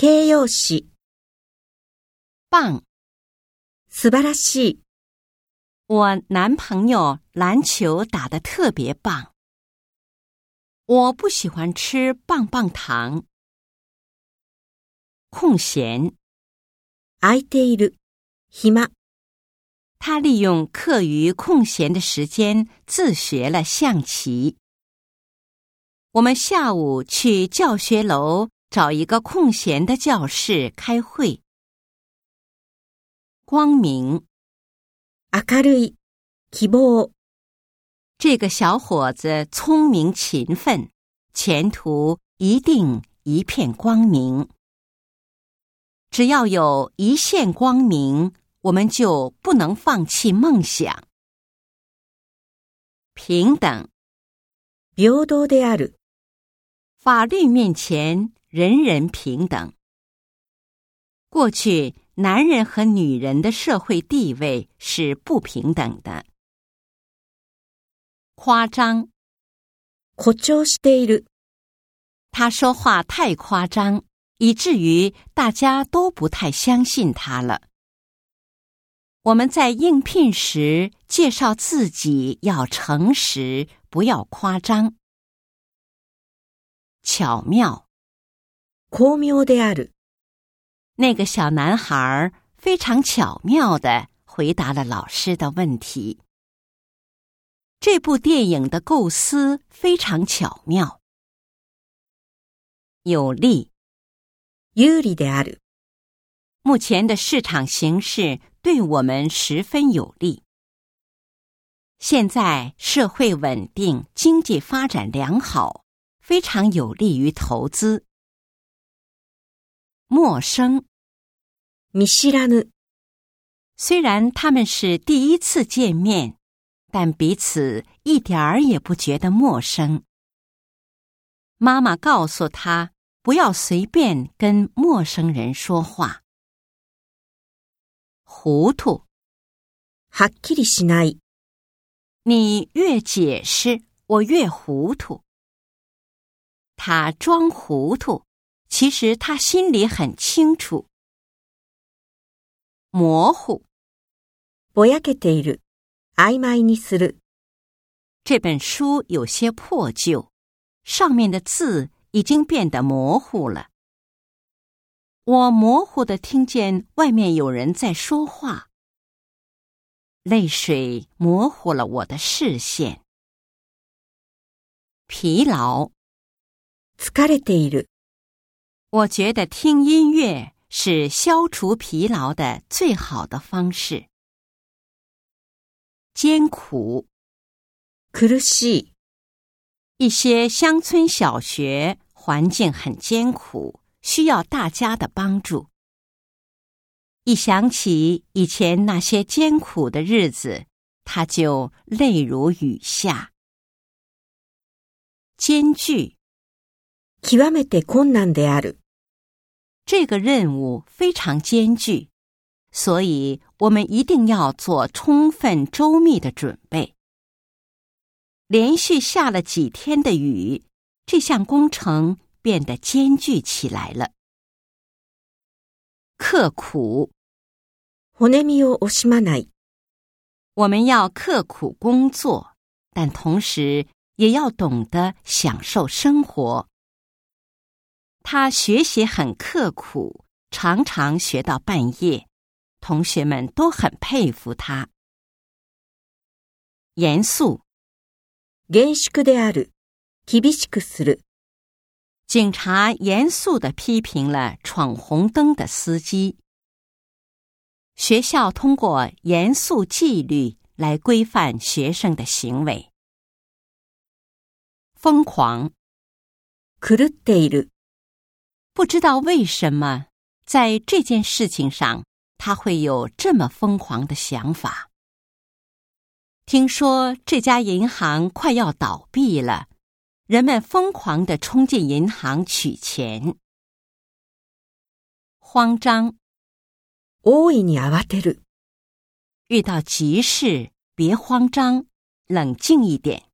形容詞、棒！素晴らしい、我男朋友篮球打得特别棒。我不喜欢吃棒棒糖。空闲，空いている、暇、他利用课余空闲的时间自学了象棋。我们下午去教学楼 找一个空闲的教室开会。光明，明るい、希望、这个小伙子聪明勤奋，前途一定一片光明。只要有一线光明，我们就不能放弃梦想。平等，平等である、法律面前 人人平等。过去，男人和女人的社会地位是不平等的。夸张，誇張している、他说话太夸张，以至于大家都不太相信他了。我们在应聘时介绍自己要诚实，不要夸张。巧妙， 巧妙である、那个小男孩非常巧妙的回答了老师的问题。这部电影的构思非常巧妙。有利，有利である、目前的市场形势对我们十分有利。现在社会稳定，经济发展良好，非常有利于投资。 陌生，見知らぬ、虽然他们是第一次见面，但彼此一点儿也不觉得陌生。妈妈告诉他不要随便跟陌生人说话。糊涂，はっきりしない、你越解释，我越糊涂。他装糊涂， 其实他心里很清楚。模糊，ぼやけている、曖昧にする、这本书有些破旧，上面的字已经变得模糊了。我模糊的听见外面有人在说话，泪水模糊了我的视线。疲劳，疲れている、 我觉得听音乐是消除疲劳的最好的方式。艰苦，苦しい、一些乡村小学环境很艰苦，需要大家的帮助。一想起以前那些艰苦的日子，他就泪如雨下。艰巨，極めて困難である、 这个任务非常艰巨，所以我们一定要做充分周密的准备。连续下了几天的雨，这项工程变得艰巨起来了。刻苦，骨身を惜しまない、我们要刻苦工作，但同时也要懂得享受生活。 他学习很刻苦，常常学到半夜，同学们都很佩服他。严肃，厳粛である、厳しくする、警察严肃的批评了闯红灯的司机。学校通过严肃纪律来规范学生的行为。疯狂，狂っている、 不知道为什么在这件事情上他会有这么疯狂的想法。听说这家银行快要倒闭了，人们疯狂的冲进银行取钱。慌张，大いに慌てる、遇到急事别慌张，冷静一点。